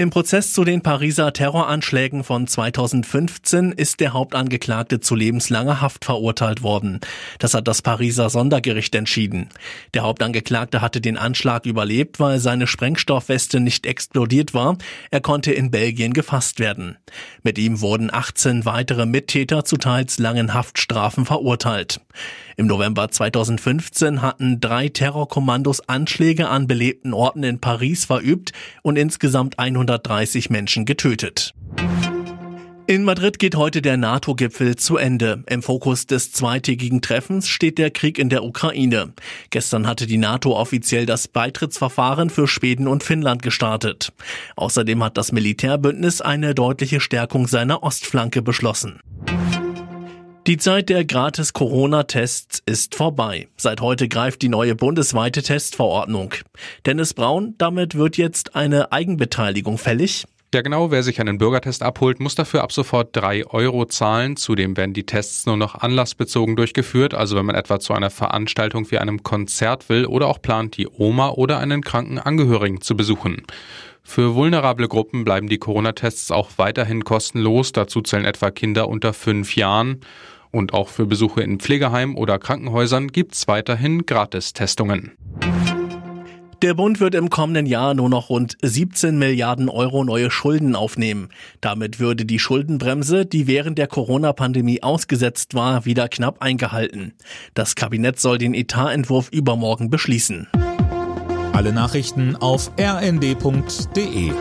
Im Prozess zu den Pariser Terroranschlägen von 2015 ist der Hauptangeklagte zu lebenslanger Haft verurteilt worden. Das hat das Pariser Sondergericht entschieden. Der Hauptangeklagte hatte den Anschlag überlebt, weil seine Sprengstoffweste nicht explodiert war. Er konnte in Belgien gefasst werden. Mit ihm wurden 18 weitere Mittäter zu teils langen Haftstrafen verurteilt. Im November 2015 hatten drei Terrorkommandos Anschläge an belebten Orten in Paris verübt und insgesamt 130 Menschen getötet. In Madrid geht heute der NATO-Gipfel zu Ende. Im Fokus des zweitägigen Treffens steht der Krieg in der Ukraine. Gestern hatte die NATO offiziell das Beitrittsverfahren für Schweden und Finnland gestartet. Außerdem hat das Militärbündnis eine deutliche Stärkung seiner Ostflanke beschlossen. Die Zeit der gratis Corona-Tests ist vorbei. Seit heute greift die neue bundesweite Testverordnung. Dennis Braun, damit wird jetzt eine Eigenbeteiligung fällig. Ja, genau. Wer sich einen Bürgertest abholt, muss dafür ab sofort drei Euro zahlen. Zudem werden die Tests nur noch anlassbezogen durchgeführt. Also wenn man etwa zu einer Veranstaltung wie einem Konzert will oder auch plant, die Oma oder einen kranken Angehörigen zu besuchen. Für vulnerable Gruppen bleiben die Corona-Tests auch weiterhin kostenlos. Dazu zählen etwa Kinder unter fünf Jahren. Und auch für Besuche in Pflegeheimen oder Krankenhäusern gibt's weiterhin Gratistestungen. Der Bund wird im kommenden Jahr nur noch rund 17 Milliarden Euro neue Schulden aufnehmen. Damit würde die Schuldenbremse, die während der Corona-Pandemie ausgesetzt war, wieder knapp eingehalten. Das Kabinett soll den Etatentwurf übermorgen beschließen. Alle Nachrichten auf rnd.de